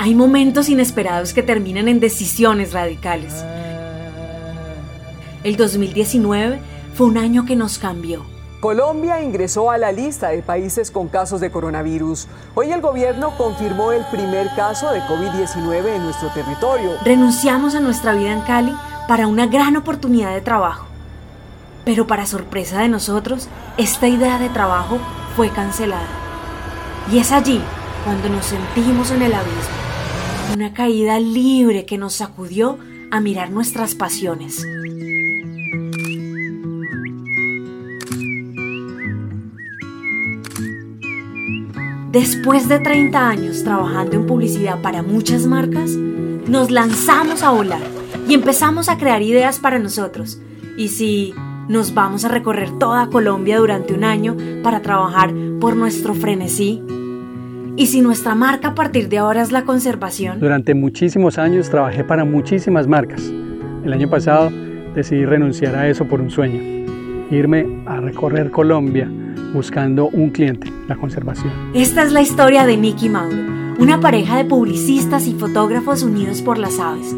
Hay momentos inesperados que terminan en decisiones radicales. El 2019 fue un año que nos cambió. Colombia ingresó a la lista de países con casos de coronavirus. Hoy el gobierno confirmó el primer caso de COVID-19 en nuestro territorio. Renunciamos a nuestra vida en Cali para una gran oportunidad de trabajo. Pero para sorpresa de nosotros, esta idea de trabajo fue cancelada. Y es allí cuando nos sentimos en el abismo. Una caída libre que nos sacudió a mirar nuestras pasiones. Después de 30 años trabajando en publicidad para muchas marcas, nos lanzamos a volar y empezamos a crear ideas para nosotros. Y si nos vamos a recorrer toda Colombia durante un año para trabajar por nuestro frenesí. Y si nuestra marca a partir de ahora es la conservación. Durante muchísimos años trabajé para muchísimas marcas. El año pasado decidí renunciar a eso por un sueño, irme a recorrer Colombia buscando un cliente, la conservación. Esta es la historia de Nicky y Mauro, una pareja de publicistas y fotógrafos unidos por las aves.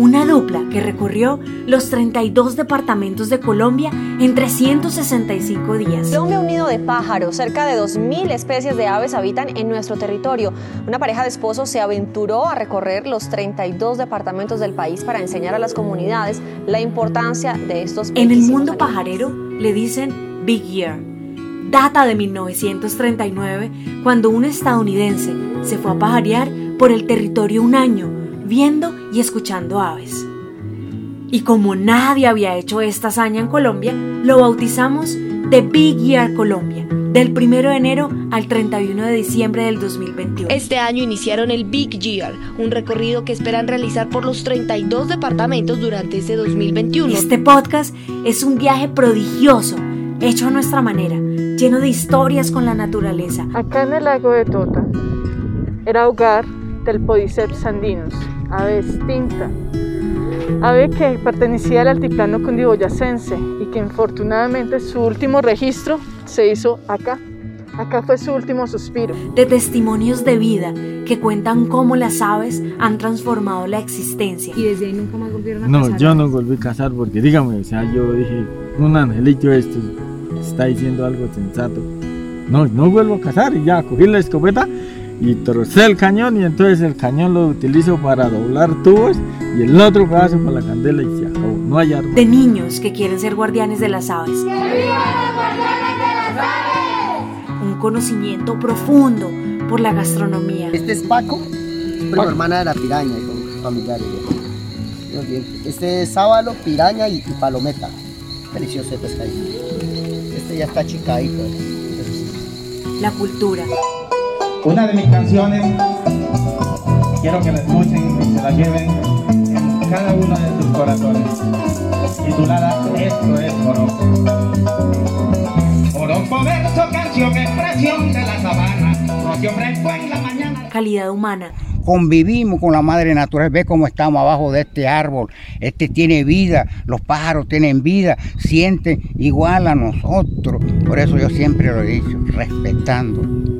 Una dupla que recorrió los 32 departamentos de Colombia en 365 días. Colombia Unido de Pájaros, cerca de 2.000 especies de aves habitan en nuestro territorio. Una pareja de esposos se aventuró a recorrer los 32 departamentos del país para enseñar a las comunidades la importancia de estos En el mundo pajarero le dicen Big Year data de 1939, cuando un estadounidense se fue a pajarear por el territorio un año, viendo y escuchando aves. Y como nadie había hecho esta hazaña en Colombia, lo bautizamos The Big Year Colombia, del 1 de enero al 31 de diciembre del 2021. Este año iniciaron el Big Year, un recorrido que esperan realizar por los 32 departamentos durante este 2021. Este podcast es un viaje prodigioso, hecho a nuestra manera lleno de historias con la naturaleza. Acá en el lago de Tota era hogar del Podiceps andinus, ave extinta, ave que pertenecía al altiplano cundiboyacense y que infortunadamente su último registro se hizo acá. Acá fue su último suspiro. De testimonios de vida que cuentan cómo las aves han transformado la existencia. Y desde ahí nunca más volvieron a no, casar. No, yo no volví a casar porque dígame, o sea, yo dije, un angelito esto, está diciendo algo sensato. No, no vuelvo a cazar y ya cogí la escopeta y trocé el cañón y entonces el cañón lo utilizo para doblar tubos y el otro pedazo para la candela y se acabó. No hay arma. De niños que quieren ser guardianes de las aves. ¡Que vivan los guardianes de las aves! Un conocimiento profundo por la gastronomía. Este es Paco, prima hermana de la piraña y con familiares. Este es sábalo, piraña y, y palometa. Delicioso de pescadito este ya está chicadito. La cultura. Una de mis canciones, quiero que la escuchen y se la lleven en cada uno de sus corazones. Titulada Esto es Oroco. Oroco verso, canción, expresión de la sabana. Rocío fresco en la mañana. Calidad humana convivimos con la madre naturaleza, ve cómo estamos abajo de este árbol, este tiene vida, los pájaros tienen vida, sienten igual a nosotros. Por eso yo siempre lo he dicho, respetando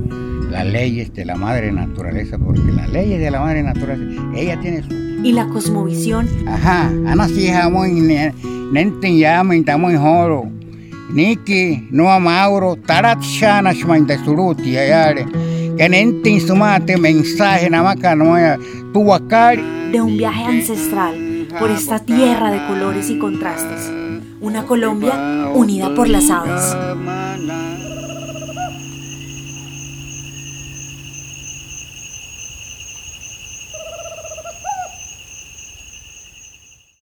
las leyes de la madre naturaleza, porque las leyes de la madre naturaleza, ella tiene su... Y la cosmovisión. Ajá, ana muy nenten llama y muy joro. Niki, no amauro, tarat shana shmanta suruti, ayare mensaje de un viaje ancestral por esta tierra de colores y contrastes. Una Colombia unida por las aves.